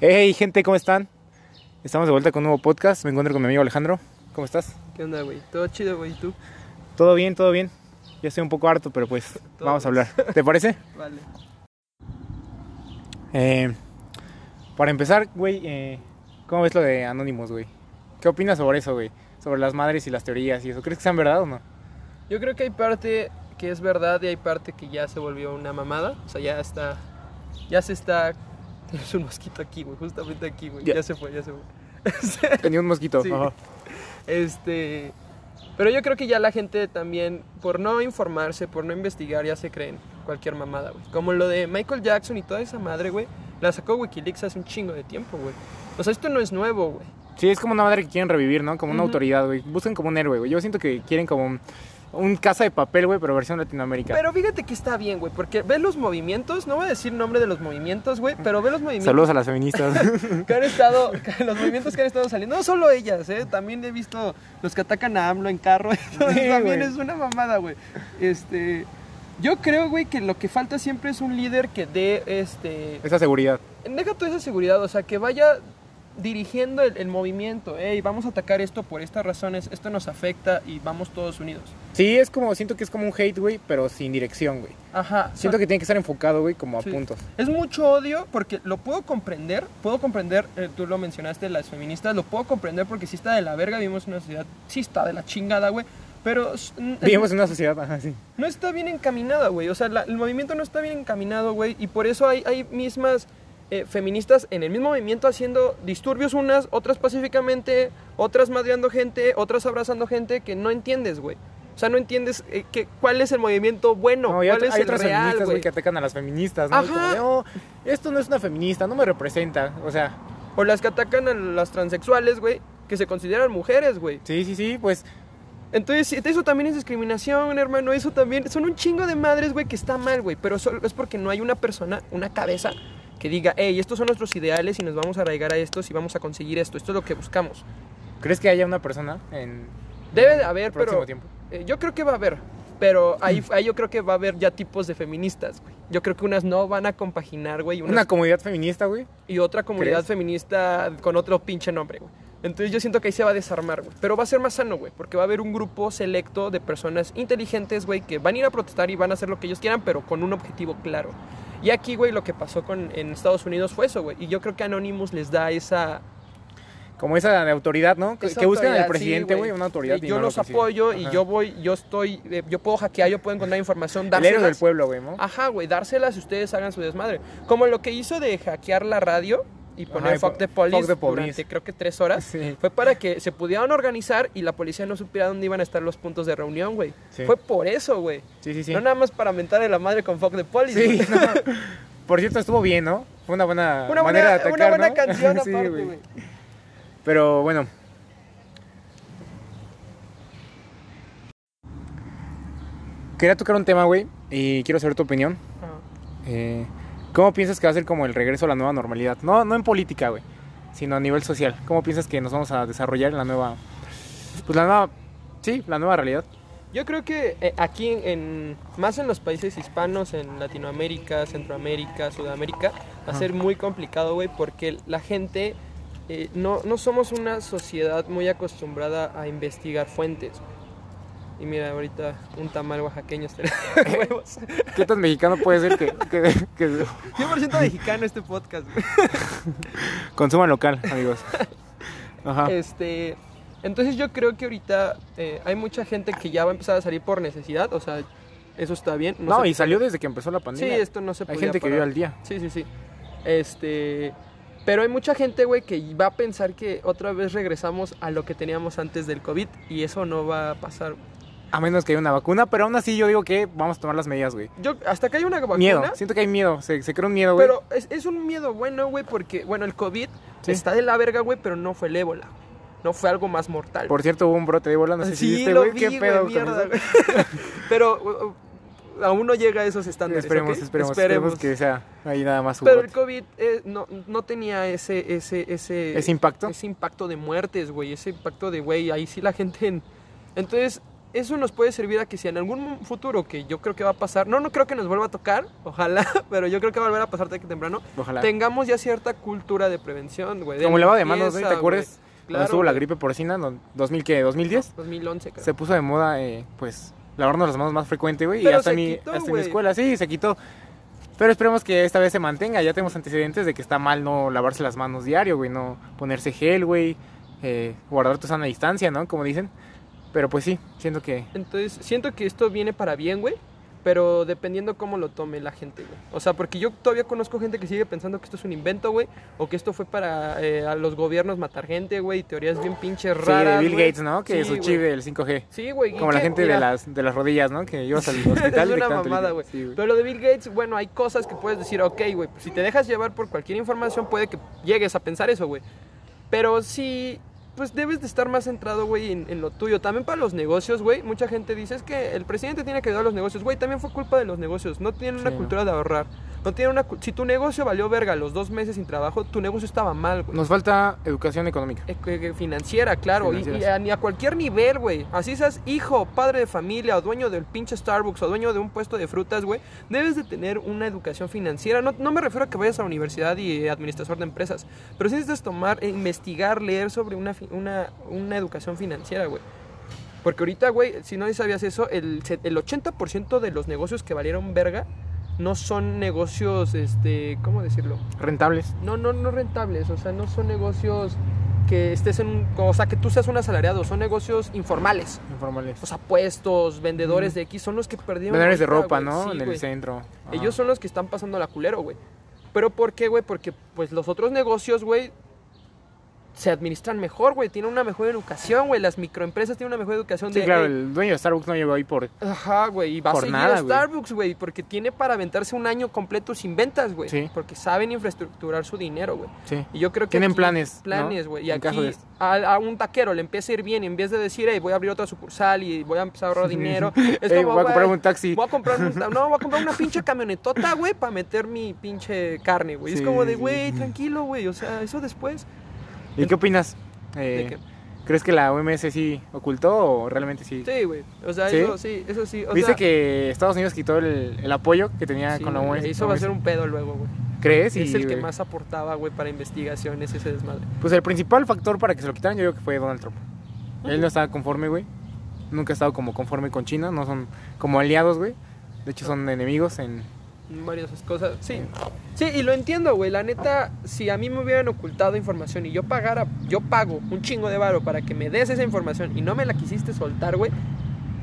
Hey gente, ¿cómo están? Estamos de vuelta con un nuevo podcast. Me encuentro con mi amigo Alejandro. ¿Cómo estás? ¿Qué onda, güey? Todo chido, güey. ¿Y tú? Todo bien, todo bien. Ya estoy un poco harto, pero pues vamos a hablar. ¿Te parece? Vale. Eh, para empezar, güey, eh, ¿cómo ves lo de Anonymous, güey? ¿Qué opinas sobre eso, güey? Sobre las madres y las teorías y eso. ¿Crees que sean verdad o no? Yo creo que hay parte que es verdad y hay parte que ya se volvió una mamada. O sea, ya está. Ya se está. Tienes un mosquito aquí, güey. Justamente aquí, güey. Ya. Ya. se fue, ya se fue. Tenía un mosquito. Sí. Ajá. Este. Pero yo creo que ya la gente también, por no informarse, por no investigar, ya se creen cualquier mamada, güey. Como lo de Michael Jackson y toda esa madre, güey. La sacó Wikileaks hace un chingo de tiempo, güey. O sea, esto no es nuevo, güey. Sí, es como una madre que quieren revivir, ¿no? Como una autoridad, güey. Buscan como un héroe, güey. Yo siento que quieren como un, casa de papel, güey, pero versión Latinoamérica. Pero fíjate que está bien, güey, porque ve los movimientos, no voy a decir nombre de los movimientos, güey, pero ve los movimientos Saludos a las feministas. que han estado, que- los movimientos que han estado saliendo, no solo ellas, eh, también he visto los que atacan a AMLO en carro, entonces Sí, también es una mamada, güey. Este, yo creo, güey, que lo que falta siempre es un líder que dé, este, Esa seguridad. deja toda esa seguridad, o sea, que vaya dirigiendo el, el movimiento, hey, vamos a atacar esto por estas razones, esto nos afecta y vamos todos unidos. Sí, es como, siento que es como un hate, güey, pero sin dirección, güey. Ajá. Siento que tiene que estar enfocado, güey, como a Sí. puntos. Es mucho odio porque lo puedo comprender, puedo comprender, eh, tú lo mencionaste, las feministas, lo puedo comprender porque sí está de la verga, vivimos en una sociedad, sí está de la chingada, güey, pero Vivimos en una sociedad, ajá, sí. no está bien encaminada, güey, o sea, la- el movimiento no está bien encaminado, güey, y por eso hay, hay mismas eh, feministas en el mismo movimiento haciendo disturbios unas, otras pacíficamente, otras madreando gente, otras abrazando gente que no entiendes, güey. O sea, no entiendes eh, que, cuál es el movimiento bueno, No, y cuál otra- es hay el otras real, feministas, güey. que atacan a las feministas, ¿no? Ajá. Como de, "Oh, esto no es una feminista, no me representa. O sea, O las que atacan a las transexuales, güey, que se consideran mujeres, güey. sí, sí, sí, pues Entonces, eso también es discriminación, hermano. Eso también. Son un chingo de madres, güey, que está mal, güey. Pero solo es porque no hay una persona, una cabeza, que diga, hey, estos son nuestros ideales y nos vamos a arraigar a estos y vamos a conseguir esto. Esto es lo que buscamos. ¿crees que haya una persona en Debe de haber, el pero. tiempo? eh, yo creo que va a haber. Pero ahí, ahí yo creo que va a haber ya tipos de feministas, güey. Yo creo que unas no van a compaginar, güey. unas- Una comunidad feminista, güey. y otra comunidad ¿Crees? feminista con otro pinche nombre, güey. Entonces yo siento que ahí se va a desarmar, güey. Pero va a ser más sano, güey, porque va a haber un grupo selecto de personas inteligentes, güey, que van a ir a protestar y van a hacer lo que ellos quieran, pero con un objetivo claro. Y aquí, güey, lo que pasó con, en Estados Unidos fue eso, güey. Y yo creo que Anonymous les da esa... Como esa de autoridad, ¿no? Que, esa que buscan al presidente, sí, güey, una autoridad. Y yo no los apoyo y yo voy, yo estoy, eh, yo puedo hackear, yo puedo encontrar información, El héroe del dárselas. pueblo, güey, ¿no? Ajá, güey, dárselas y ustedes hagan su desmadre. Como lo que hizo de hackear la radio y poner Ajá, y fuck the police, fuck the police. durante creo que tres horas, Sí. fue para que se pudieran organizar y la policía no supiera dónde iban a estar los puntos de reunión, güey. Sí. Fue por eso, güey. Sí, sí, sí. No nada más para mentarle la madre con fuck the police. No. Por cierto, estuvo bien, ¿no? Fue una buena Una manera de buena, atacar, una buena ¿no? canción aparte, güey. güey. Pero bueno. Quería tocar un tema, güey, y quiero saber tu opinión. Ajá. Eh, ¿Cómo piensas que va a ser como el regreso a la nueva normalidad? No, no en política, güey, sino a nivel social. ¿Cómo piensas que nos vamos a desarrollar en la nueva... Pues la nueva... Sí, la nueva realidad. Yo creo que eh, aquí, en, más en los países hispanos, en Latinoamérica, Centroamérica, Sudamérica, va a ser muy complicado, güey, porque la gente eh, no, no somos una sociedad muy acostumbrada a investigar fuentes. Y mira, ahorita un tamal oaxaqueño estaría de huevos. ¿Qué tan mexicano puede ser que, que, que 100% mexicano este podcast, güey. consuman local, amigos? Ajá. Este, entonces yo creo que ahorita eh, hay mucha gente que ya va a empezar a salir por necesidad, o sea, eso está bien. No, y salió desde que empezó la Sí, pandemia. esto no se Hay podía gente que vive al día. Sí, sí, sí. Este. Pero hay mucha gente, güey, que va a pensar que otra vez regresamos a lo que teníamos antes del COVID y eso no va a pasar. A menos que haya una vacuna, pero aún así yo digo que vamos a tomar las medidas, güey. Yo, hasta que hay una vacuna. Miedo, siento que hay miedo, se, se crea un miedo, güey. Pero es, es un miedo bueno, güey, porque, bueno, el COVID Sí. está de la verga, güey, pero no fue el ébola. No fue algo más mortal. Por cierto, hubo un brote de ébola, no sé si sí, viste, lo güey, qué pedo mierda, güey. pero uh, uh, aún no llega a esos estándares. Esperemos, esperemos, esperemos que sea ahí nada más Pero el. COVID eh, no, no tenía ese, ese, ese, ¿Ese impacto? Ese impacto de muertes, güey. Ese impacto de, güey, ahí sí la gente... en- Entonces, eso nos puede servir a que si en algún futuro, que yo creo que va a pasar, no, no creo que nos vuelva a tocar, ojalá, pero yo creo que va a volver a pasar que temprano, Ojalá. tengamos ya cierta cultura de prevención, güey. Como lavado de manos, ¿te acuerdas? Cuando Claro, estuvo la gripe porcina, no, 2000, ¿qué? 2010. 2011, creo. Se puso de moda, eh, pues, lavarnos las manos más frecuente, güey. Y hasta, mi, quitó, hasta en mi escuela, sí, se quitó. Pero esperemos que esta vez se mantenga. Ya tenemos antecedentes de que está mal no lavarse las manos diario, güey. No ponerse gel, güey. eh, guardar tu sana distancia, ¿no? Como dicen. Pero pues sí, siento que... Entonces, siento que esto viene para bien, güey. Pero dependiendo cómo lo tome la gente, güey. O sea, porque yo todavía conozco gente que sigue pensando que esto es un invento, güey. O que esto fue para eh, a los gobiernos matar gente, güey. Y teorías bien pinches Sí, raras. de Bill güey. Gates, ¿no? Que Sí, su chip del 5G. Sí, güey. ¿y Como la qué? gente de las, de las rodillas, ¿no? Que llevas al es hospital. una dictando mamada, güey. Sí, Pero lo de Bill Gates, bueno, hay cosas que puedes decir, ok, güey, pues si te dejas llevar por cualquier información, puede que llegues a pensar eso, güey. Pero sí, pues debes de estar más centrado, güey, en, en lo tuyo. También para los negocios, güey, mucha gente dice, es que el presidente tiene que ayudar a los negocios. Güey, también fue culpa de los negocios. No tienen una cultura de ahorrar. No tienen una... Si tu negocio valió verga los dos meses sin trabajo, tu negocio estaba mal, güey. Nos falta educación económica. Que Financiera, claro, y- a, ni a cualquier nivel, güey. Así seas hijo, padre de familia, o dueño del pinche Starbucks, o dueño de un puesto de frutas, güey. Debes de tener una educación financiera. No, no me refiero a que vayas a la universidad y eh, administrador de empresas, pero sí necesitas tomar, eh, investigar, leer sobre una, una, una educación financiera, güey. Porque ahorita, güey, si no sabías eso, el, el 80% de los negocios que valieron verga no son negocios, este, ¿cómo decirlo? Rentables. No, no, no rentables, o sea, no son negocios que estés en un, o sea, que tú seas un asalariado, son negocios informales. Informales. O sea, puestos, vendedores de X son los que perdieron. Vendedores de ropa. ¿no? Sí, en el centro. Ajá. Ellos son los que están pasando la culero, güey. Pero ¿por qué, güey? Porque pues los otros negocios, güey, se administran mejor, güey, tienen una mejor educación, güey, las microempresas tienen una mejor educación Sí, de claro, "Ey, el dueño de Starbucks no llegó ahí por... Ajá, güey, y va a seguir nada, a. Starbucks, güey, porque tiene para aventarse un año completo sin ventas, güey. Sí. Porque saben infraestructurar su dinero, güey. Sí. Y yo creo que Tienen aquí- planes, planes, güey. Y En aquí de a, a un taquero le empieza a ir bien y en vez de decir, hey, voy a abrir otra sucursal y voy a empezar a ahorrar dinero. es como, voy a comprar un taxi. Voy a comprar un, no, voy a comprar una pinche camionetota, güey, para meter mi pinche carne, güey. Sí, es como de, güey, tranquilo, güey. O sea, eso después. ¿Y qué opinas? Eh. ¿Crees que la OMS sí ocultó o realmente sí? Sí, güey. O sea, ¿Sí? eso sí, eso sí. O ¿Viste sea, que Estados Unidos quitó el, el apoyo que tenía sí, con la OMS? Eso va a ser un pedo luego, güey. ¿Crees? Es Y, el que más aportaba, güey, para investigaciones ese desmadre. Pues el principal factor para que se lo quitaran yo creo que fue Donald Trump. Él no estaba conforme, güey. Nunca ha estado como conforme con China. No son como aliados, güey. De hecho son enemigos en... varias cosas. Sí. Sí, y lo entiendo, güey. La neta, si a mí me hubieran ocultado información y yo pagara, yo pago un chingo de varo para que me des esa información y no me la quisiste soltar, güey,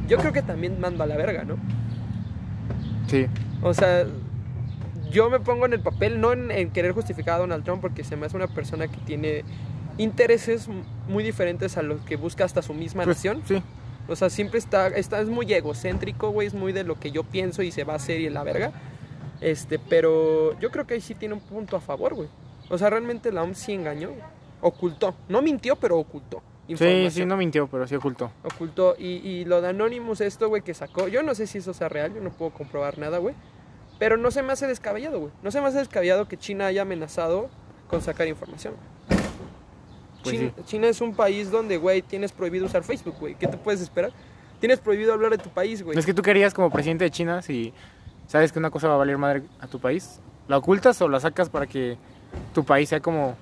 yo creo que también mando a la verga, ¿no? Sí. O sea, yo me pongo en el papel, no en, en querer justificar a Donald Trump, porque se me hace una persona que tiene intereses muy diferentes a los que busca hasta su misma Pues, nación. Sí. O sea, siempre está, está, es muy egocéntrico, güey, es muy de lo que yo pienso y se va a hacer y la verga. Este, pero yo creo que ahí sí tiene un punto a favor, güey. O sea, realmente la OMS sí engañó, güey. ocultó. No mintió, pero ocultó. Sí, sí, no mintió, pero sí ocultó. Ocultó. Y, y lo de Anonymous, esto, güey, que sacó. Yo no sé si eso sea real, yo no puedo comprobar nada, güey. Pero no se me hace descabellado, güey. No se me hace descabellado que China haya amenazado con sacar información. Pues China, sí. China es un país donde, güey, tienes prohibido usar Facebook, güey. ¿Qué te puedes esperar? Tienes prohibido hablar de tu país, güey. Es que tú querías como presidente de China, si sabes que una cosa va a valer madre a tu país, ¿la ocultas o la sacas para que tu país sea como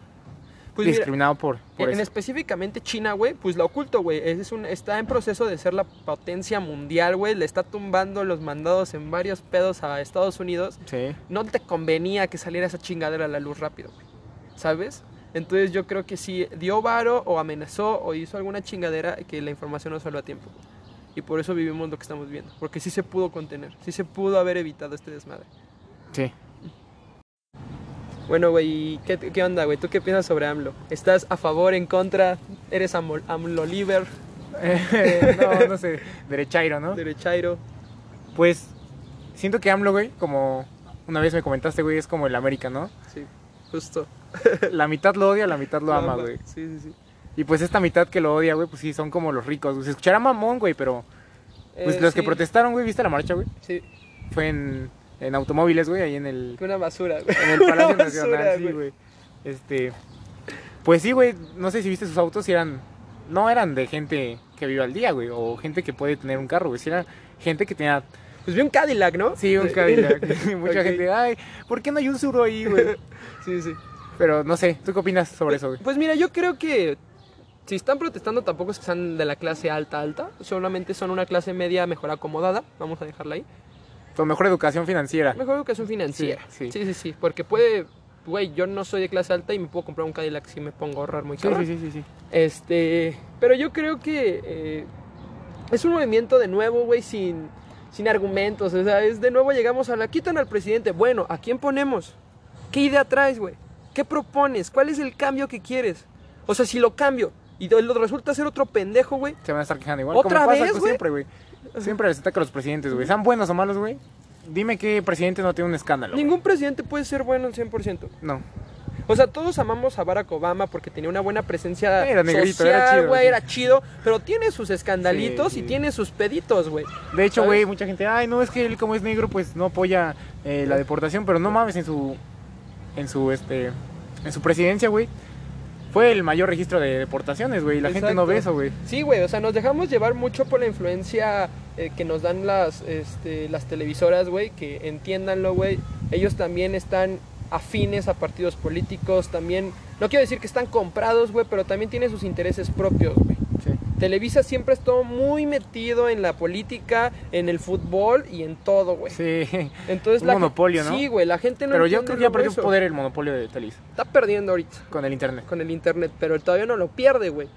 Pues mira, discriminado por, por en, eso? específicamente China, güey, pues la oculto, güey. Es, un, está en proceso de ser la potencia mundial, güey. Le está tumbando los mandados en varios pedos a Estados Unidos. Sí. No te convenía que saliera esa chingadera a la luz rápido, güey. ¿Sabes? Entonces yo creo que si dio varo o amenazó o hizo alguna chingadera que la información no salió a tiempo. Y por eso vivimos lo que estamos viendo. Porque sí se pudo contener. Sí se pudo haber evitado este desmadre. Sí. Bueno, güey, ¿y ¿qué, ¿qué onda, güey? ¿Tú qué piensas sobre AMLO? ¿Estás a favor, en contra? ¿Eres AMLO, AMLO liber, Eh, no, no sé, derechairo, ¿no? derechairo? Pues siento que AMLO, güey, como una vez me comentaste, güey, es como el América, ¿no? Sí, justo. La mitad lo odia, la mitad lo ama, güey. Sí, sí, sí. Y pues esta mitad que lo odia, güey, pues sí, son como los ricos. güey. Se escuchará mamón, güey, pero pues Eh, los que protestaron, güey, ¿viste la marcha, güey? Sí, Fue en, en automóviles, güey, ahí en el, una basura, güey. en el Palacio Una basura, Nacional, sí, güey. Este, pues sí, güey, no sé si viste sus autos, si eran no eran de gente que vive al día, güey, o gente que puede tener un carro, güey. Si era gente que tenía, Pues vi un Cadillac, ¿no? sí, un Cadillac. Mucha gente, ay, ¿por qué no hay un Suro ahí, güey? Sí, sí. Pero no sé, ¿tú qué opinas sobre eso, güey? Pues mira, yo creo que si están protestando tampoco es que sean de la clase alta, alta. Solamente son una clase media mejor acomodada. Vamos a dejarla ahí. Con mejor educación financiera. Mejor educación financiera. Sí, Sí, sí. sí, sí. Porque puede, güey, yo no soy de clase alta y me puedo comprar un Cadillac si me pongo a ahorrar muy sí, sí, sí, sí. Este, pero yo creo que eh, es un movimiento de nuevo, güey, sin, sin argumentos. O sea, es de nuevo llegamos a la quitan al presidente. Bueno, ¿a quién ponemos? ¿Qué idea traes, güey? ¿Qué propones? ¿Cuál es el cambio que quieres? O sea, si lo cambio y resulta ser otro pendejo, güey. Se van a estar quejando igual. ¿Otra como pasa vez, pues, güey? siempre, güey. Siempre les ataca a los presidentes, güey. Sean buenos o malos, güey. Dime qué presidente no tiene un escándalo. Ningún presidente puede ser bueno al 100%. No. O sea, todos amamos a Barack Obama porque tenía una buena presencia Era negrito, era chido, güey, sí. era chido, pero tiene sus escandalitos Sí, y tiene sus peditos, güey. De hecho, güey, mucha gente, ay, no, es que él como es negro, pues no apoya eh, la deportación, pero no mames, en su, en su, este, en su presidencia, güey, fue el mayor registro de deportaciones, güey, la gente no ve eso, güey. Sí, güey, o sea, nos dejamos llevar mucho por la influencia eh, que nos dan las, este, las televisoras, güey, que entiéndanlo, güey. Ellos también están afines a partidos políticos, también, no quiero decir que están comprados, güey, pero también tienen sus intereses propios, güey. Televisa siempre estuvo muy metido en la política, en el fútbol y en todo, güey. Sí. Entonces Un la monopolio, ¿no? Sí, güey, la gente no Pero yo creo que ya perdió eso. poder el monopolio de Televisa Está perdiendo ahorita con el internet. con el internet, pero todavía no lo pierde, güey.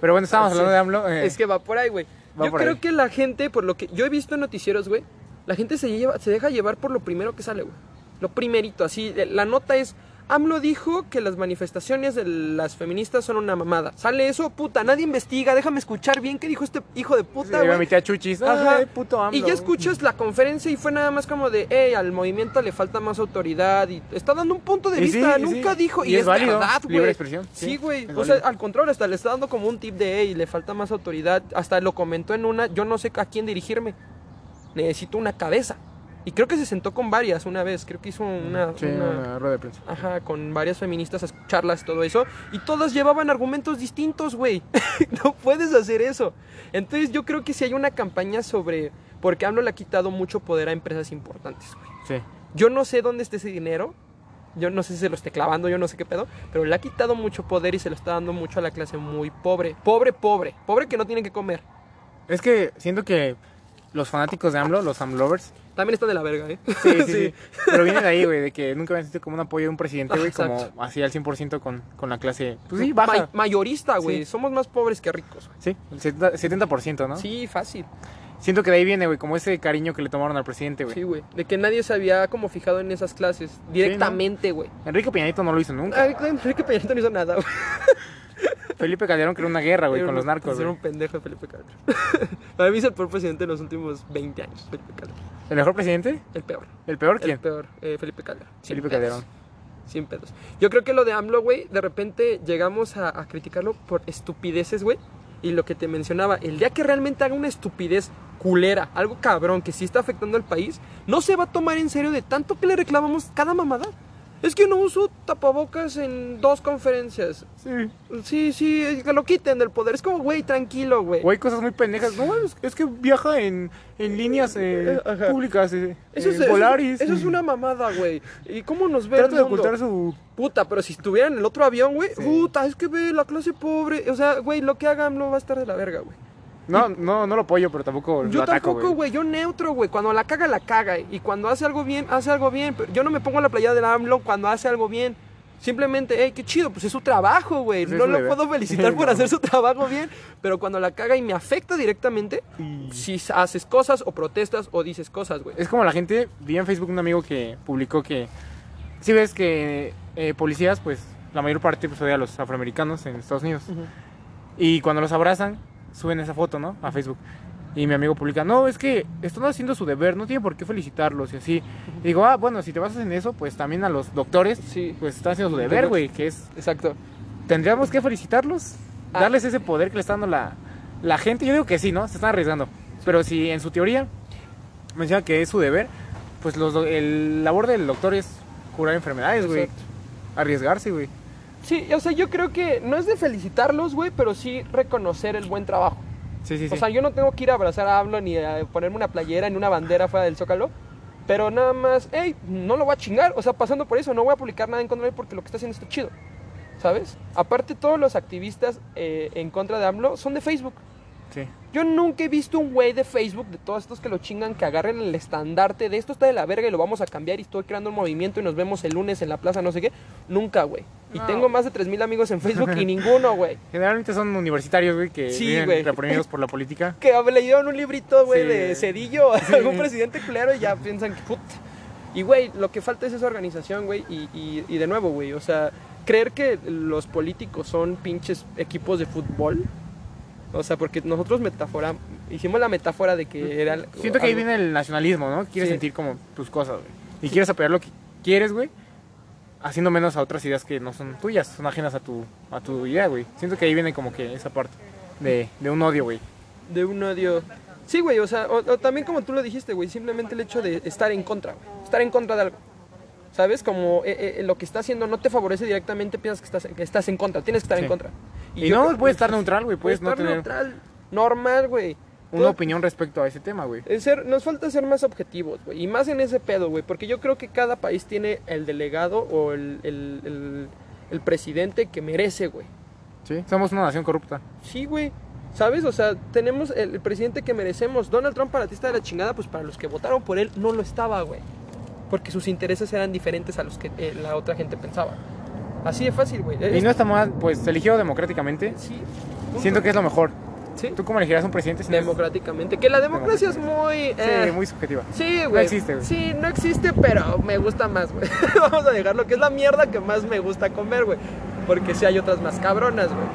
Pero bueno, estábamos hablando de AMLO. eh, Es que va por ahí, güey. Va Yo creo ahí. que la gente, por lo que yo he visto en noticieros, güey, la gente se, lleva, se deja llevar por lo primero que sale, güey. Lo primerito, así. La nota es, AMLO dijo que las manifestaciones de las feministas son una mamada. Sale eso, puta, nadie investiga, déjame escuchar bien qué dijo este hijo de puta, güey. mi tía Chuchis. Ajá. Ay, puto AMLO. Y ya escuchas la conferencia y fue nada más como de, hey, al movimiento le falta más autoridad y está dando un punto de Y sí, vista, nunca sí. dijo, Y y, es es, válido, verdad, libre güey. expresión, sí, Sí, güey, o sea, al contrario, hasta le está dando como un tip de, hey, le falta más autoridad, hasta lo comentó en una, yo no sé a quién dirigirme, necesito una cabeza. Y creo que se sentó con varias una vez, creo que hizo una... Sí, una- una rueda de prensa. Ajá, con varias feministas a escucharlas, todo eso. Y todas llevaban argumentos distintos, güey. no puedes hacer eso. Entonces yo creo que si hay una campaña sobre... Porque AMLO le ha quitado mucho poder a empresas importantes, güey. Sí. Yo no sé dónde esté ese dinero. Yo no sé si se lo esté clavando, yo no sé qué pedo. Pero le ha quitado mucho poder y se lo está dando mucho a la clase muy pobre. Pobre, pobre. Pobre que no tiene que comer. Es que siento que los fanáticos de AMLO, los AMLovers, También está de la verga, ¿eh? Sí, sí, sí. Pero viene de ahí, güey, de que nunca habían sentido como un apoyo de un presidente, güey, como así al 100% con, con la clase. Pues sí, baja. Ma- mayorista, güey. Sí. Somos más pobres que ricos. güey. Sí, el 70%, 70%, ¿no? Sí, fácil. Siento que de ahí viene, güey, como ese cariño que le tomaron al presidente, güey. Sí, güey. De que nadie se había como fijado en esas clases. Directamente, güey. Enrique Peñanito no lo hizo nunca. Enrique Peña Nieto no hizo nada, güey. Felipe Calderón creó una guerra, güey, con los narcos, Era un pendejo Felipe Calderón. Para mí es el peor presidente de los últimos 20 años, Felipe Calderón. ¿El mejor presidente? El peor. ¿El peor El quién? peor, eh, Felipe Calderón. Felipe. Calderón. Sin pedos. Yo creo que lo de AMLO, güey, de repente llegamos a, a criticarlo por estupideces, güey. Y lo que te mencionaba, el día que realmente haga una estupidez culera, algo cabrón que sí está afectando al país, no se va a tomar en serio de tanto que le reclamamos cada mamada. Es que no uso tapabocas en dos conferencias. Sí. Sí, sí, que lo quiten del poder. Es como, güey, tranquilo, güey. Hay cosas muy pendejas. No, es, es que viaja en, en líneas eh, Eh, públicas, eh, Eso eh, es, eso- Volaris. eso es una mamada, güey. ¿Y cómo nos ve Trata de el mundo? ocultar su... Puta, pero si estuviera en el otro avión, güey, Sí. puta, es que ve la clase pobre. O sea, güey, lo que haga no va a estar de la verga, güey. No, no, no lo apoyo, pero tampoco Yo lo ataco, tampoco, güey, yo neutro, güey. Cuando la caga, la caga. Y cuando hace algo bien, hace algo bien. Pero yo no me pongo la playa del AMLO cuando hace algo bien. Simplemente, hey, qué chido, pues es su trabajo, güey. Pues es no lo puedo felicitar por No. hacer su trabajo bien. Pero cuando la caga y me afecta directamente, Y- si haces cosas o protestas o dices cosas, güey. Es como la gente, vi en Facebook un amigo que publicó que si ves que eh, policías, pues la mayor parte pues, odia a los afroamericanos en Estados Unidos. Ujú. Y cuando los abrazan, suben esa foto, ¿no? A Facebook. Y mi amigo publica, no, es que están haciendo su deber, no tienen por qué felicitarlos y así. Y digo, ah, bueno, si te basas en eso, pues también a los doctores, Sí. pues están haciendo su deber, güey, que es, Exacto. tendríamos que felicitarlos, Ah. darles ese poder que le está dando la, la gente. Yo digo que sí, ¿no? Se están arriesgando. Pero si en su teoría menciona que es su deber, pues los, el labor del doctor es curar enfermedades, güey. Arriesgarse, güey. Sí, o sea, yo creo que no es de felicitarlos, güey, pero sí reconocer el buen trabajo. Sí, sí, sí. O sea, yo no tengo que ir a abrazar a AMLO ni a ponerme una playera ni una bandera fuera del Zócalo. Pero nada más, hey, no lo voy a chingar. O sea, pasando por eso, no voy a publicar nada en contra de él porque lo que está haciendo está chido. ¿Sabes? Aparte, todos los activistas eh, en contra de AMLO son de Facebook. sí. Yo nunca he visto un güey de Facebook, de todos estos que lo chingan, que agarren el estandarte de esto está de la verga y lo vamos a cambiar y estoy creando un movimiento y nos vemos el lunes en la plaza, no sé qué. Nunca, güey. Y No. tengo más de 3.000 amigos en Facebook y ninguno, güey. Generalmente son universitarios, güey, que Sí, reprimidos por la política. Que leyeron un librito, güey, Sí. de Cedillo a Sí. algún presidente culero y ya piensan que put. Y, güey, lo que falta es esa organización, güey. Y, y- y de nuevo, güey, o sea, creer que los políticos son pinches equipos de fútbol. O sea, porque nosotros metafora, hicimos la metáfora de que era... Siento que ahí viene el nacionalismo, ¿no? Quieres Sí. sentir como tus cosas, güey. Y quieres apoyar lo que quieres, güey. Haciendo menos a otras ideas que no son tuyas, son ajenas a tu, a tu idea, güey. Siento que ahí viene como que esa parte de, de un odio, güey. De un odio. Sí, güey, o sea, o, o también como tú lo dijiste, güey, simplemente el hecho de estar en contra, güey. Estar en contra de algo. ¿Sabes? Como eh, eh, lo que está haciendo no te favorece directamente, piensas que estás, que estás en contra, tienes que estar Sí. en contra. Y, yo no, puedes estar neutral, güey. Puedes no estar tener neutral, normal, güey. una Todo- opinión respecto a ese tema, güey. nos falta ser más objetivos, güey. Y más en ese pedo, güey. Porque yo creo que cada país tiene el delegado o el, el, el- el presidente que merece, güey. Sí, somos una nación corrupta. Sí, güey. ¿Sabes? O sea, tenemos el, el presidente que merecemos. Donald Trump para ti está de la chingada, pues para los que votaron por él no lo estaba, güey. Porque sus intereses eran diferentes a los que eh, la otra gente pensaba. Así de fácil, güey. Y no está mal, pues se eligió democráticamente. Sí. Siento que es lo mejor. Sí. ¿Tú cómo elegirás un presidente? si no es- Democráticamente. Que la democracia es muy... eh, Sí, muy subjetiva. Sí, No güey. existe, güey. Sí, no existe, pero me gusta más, güey. Vamos a dejarlo, que es la mierda que más me gusta comer, güey. Porque sí hay otras más cabronas, güey.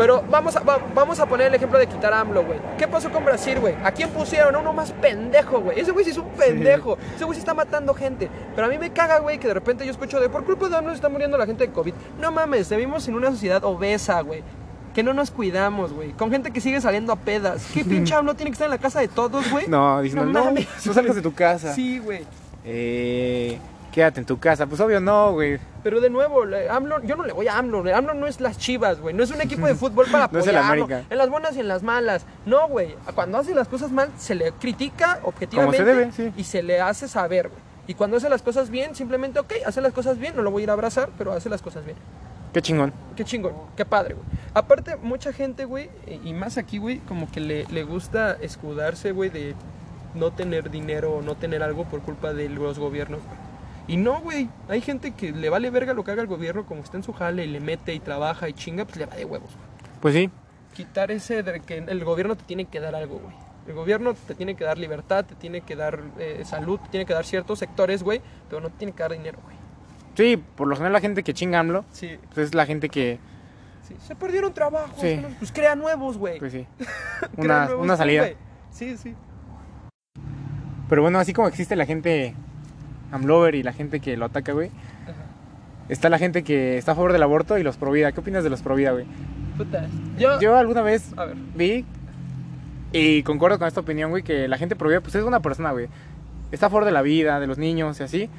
Pero vamos a, va- vamos a poner el ejemplo de quitar a AMLO, güey. ¿Qué pasó con Brasil, güey? ¿A quién pusieron? A uno más pendejo, güey. Ese güey sí es un pendejo. Ese güey sí está matando gente. Pero a mí me caga, güey, que de repente yo escucho de por culpa de AMLO se está muriendo la gente de COVID. No mames, vivimos en una sociedad obesa, güey. Que no nos cuidamos, güey. Con gente que sigue saliendo a pedas. ¿Qué pinche AMLO tiene que estar en la casa de todos, güey? No, diciendo, No no, mames. no salgas de tu casa. Sí, güey. Eh, quédate en tu casa. Pues obvio no, güey. Pero de nuevo, AMLO, yo no le voy a AMLO. AMLO no es las chivas, güey. No es un equipo de fútbol para No es el. América. En las buenas y en las malas. No, güey. Cuando hace las cosas mal, se le critica objetivamente. Como se debe, sí. Y se le hace saber, güey. Y cuando hace las cosas bien, simplemente, ok, hace las cosas bien. No lo voy a ir a abrazar, pero hace las cosas bien. Qué chingón. Qué chingón, qué padre, güey. Aparte, mucha gente, güey, y más aquí, güey, como que le, le gusta escudarse, güey, de no tener dinero o no tener algo por culpa de los gobiernos, güey. Y no, güey, hay gente que le vale verga lo que haga el gobierno, como está en su jale y le mete y trabaja y chinga, pues le va de huevos, güey. Pues sí. Quitar ese de que el gobierno te tiene que dar algo, güey. El gobierno te tiene que dar libertad, te tiene que dar eh, salud, te tiene que dar ciertos sectores, güey, pero no te tiene que dar dinero, güey. Sí, por lo general la gente que chinga AMLO, Sí, pues es la gente que, sí. Se perdieron trabajos, Sí. pues crea nuevos, güey. pues sí. Una, nuevos una salida. Sí, sí. Pero bueno, así como existe la gente AMLover y la gente que lo ataca, güey, está la gente que está a favor del aborto y los pro vida. ¿Qué opinas de los pro vida, güey? Puta. Yo, Yo alguna vez a ver, vi y concuerdo con esta opinión, güey, que la gente pro vida, pues es una persona, güey. Está a favor de la vida, de los niños y así.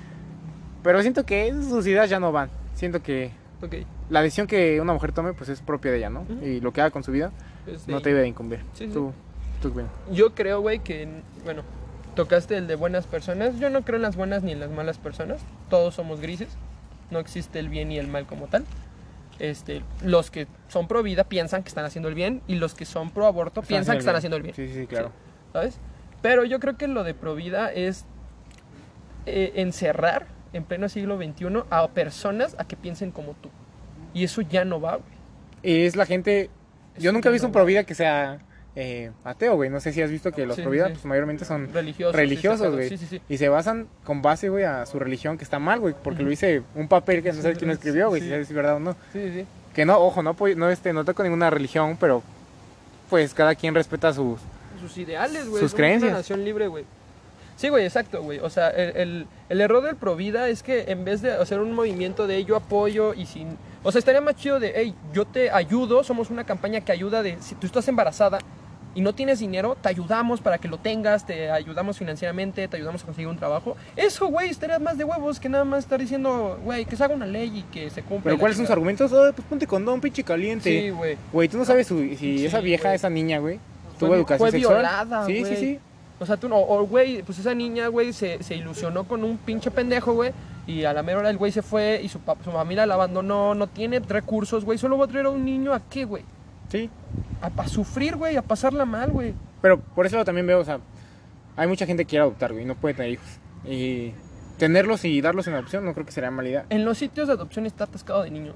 Pero siento que sus ideas ya no van. Siento que ok. la decisión que una mujer tome, pues es propia de ella, ¿no? Ujú. Y lo que haga con su vida Este, no te debe de incumbir. Sí, sí. Tú, tú. Yo creo, güey, que, bueno, tocaste el de buenas personas. Yo no creo en las buenas ni en las malas personas. Todos somos grises. No existe el bien y el mal como tal. Este, los que son pro vida piensan que están haciendo el bien y los que son pro aborto piensan que están haciendo el bien. Sí, sí, sí, claro. ¿Sabes? Pero yo creo que lo de pro vida es eh, encerrar en pleno siglo XXI a personas a que piensen como tú. Y eso ya no va, güey. Y es la gente. Yo nunca he visto no un pro vida que sea eh, ateo, güey. No sé si has visto que los Sí, pro vida, sí. pues mayormente son Religiosos. güey. Sí. Y se basan con base, güey, a su religión, que está mal, güey. Porque lo dice un papel que no sé quién lo escribió, güey, si es verdad o no. Sí, sí, sí. Que no, ojo, no, no, este, no toco ninguna religión, pero pues cada quien respeta sus. sus ideales, güey. Sus creencias. Una nación libre, güey. Sí, güey, exacto, güey. O sea, el, el- el error del Provida es que en vez de hacer un movimiento de yo apoyo y sin... O sea, estaría más chido de, hey, yo te ayudo, somos una campaña que ayuda de, si tú estás embarazada, y no tienes dinero, te ayudamos para que lo tengas, te ayudamos financieramente, te ayudamos a conseguir un trabajo. Eso, güey, estaría más de huevos que nada más estar diciendo, güey, que se haga una ley y que se cumpla. Pero ¿cuáles son sus chingada. argumentos? Oh, pues ponte condón, pinche caliente. Sí, güey. Güey, tú no sabes si Sí, esa vieja, esa niña, güey, Fue tuvo vi- educación fue sexual. violada, sí, sí, güey. sí. O sea, tú no, o güey, pues esa niña, güey, se, se ilusionó con un pinche pendejo, güey. Y a la mera hora el güey se fue y su, su familia la abandonó, no tiene recursos, güey. Solo va a traer a un niño a qué, güey? Sí. A, a sufrir, güey, a pasarla mal, güey. Pero por eso también veo, o sea, hay mucha gente que quiere adoptar, güey, y no puede tener hijos. Y tenerlos y darlos en adopción no creo que sería mala idea. En los sitios de adopción está atascado de niños.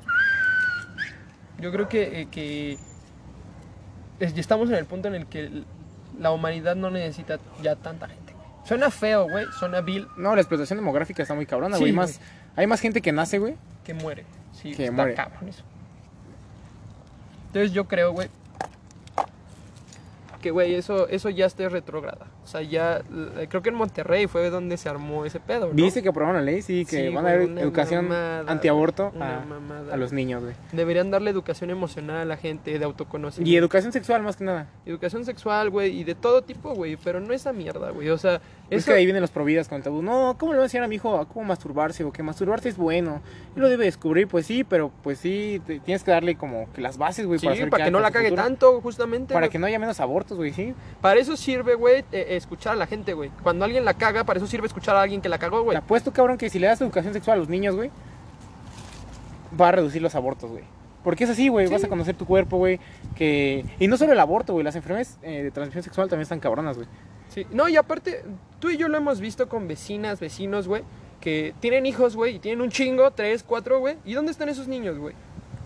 Yo creo que, eh, que es- estamos en el punto en el que la humanidad no necesita ya tanta gente. güey. Suena feo, güey, suena vil No, la explotación demográfica está muy cabrona, Sí, güey. Más, hay más gente que nace, güey. que muere. Sí, Que está muere. cabrón eso. Entonces yo creo, güey, que, güey, eso, eso ya está retrógrada. O sea, ya, creo que en Monterrey fue donde se armó ese pedo, ¿no? ¿Viste que aprobaron la ley? Sí, que Sí, van a una educación mamada, antiaborto a, los niños, güey. Deberían darle educación emocional a la gente, de autoconocimiento. Y educación sexual más que nada. Educación sexual, güey, y de todo tipo, güey, pero no esa mierda, güey. O sea, Es eso... que ahí vienen los providas con el tabú. No, ¿cómo le voy a enseñar a mi hijo a cómo masturbarse? O que masturbarse es bueno. Y lo debe descubrir, pues sí, pero pues sí, te- tienes que darle como que las bases, güey, Sí, para, para que no la cague futuro. tanto, justamente. Para que no haya menos abortos, güey, sí. Para eso sirve, güey, eh, escuchar a la gente, güey. Cuando alguien la caga, para eso sirve escuchar a alguien que la cagó, Te güey. apuesto, cabrón, que si le das educación sexual a los niños, güey, va a reducir los abortos, güey. Porque es así, güey, Sí. vas a conocer tu cuerpo, güey, que... Y no solo el aborto, güey, las enfermedades eh, de transmisión sexual también están cabronas, güey. Sí. No, y aparte, tú y yo lo hemos visto con vecinas, vecinos, güey, que tienen hijos, güey, y tienen un chingo, tres, cuatro, güey. ¿Y dónde están esos niños, güey?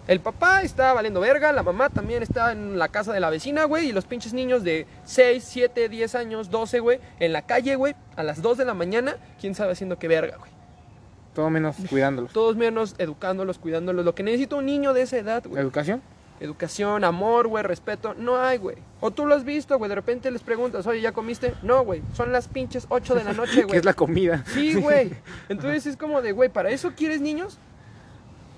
El papá está valiendo verga, la mamá también está en la casa de la vecina, güey, y los pinches niños de 6, 7, 10 años, 12, güey, en la calle, güey, a las 2 de la mañana, quién sabe haciendo qué verga, güey. Todo menos cuidándolos. Todos menos educándolos, cuidándolos, lo que necesita un niño de esa edad, güey. ¿Educación? Educación, amor, güey, respeto, no hay, güey. O tú lo has visto, güey, de repente les preguntas, oye, ¿ya comiste? No, güey, son las pinches 8 de la noche, que güey. es la comida. Sí, güey. Entonces es como de, güey, ¿para eso quieres niños?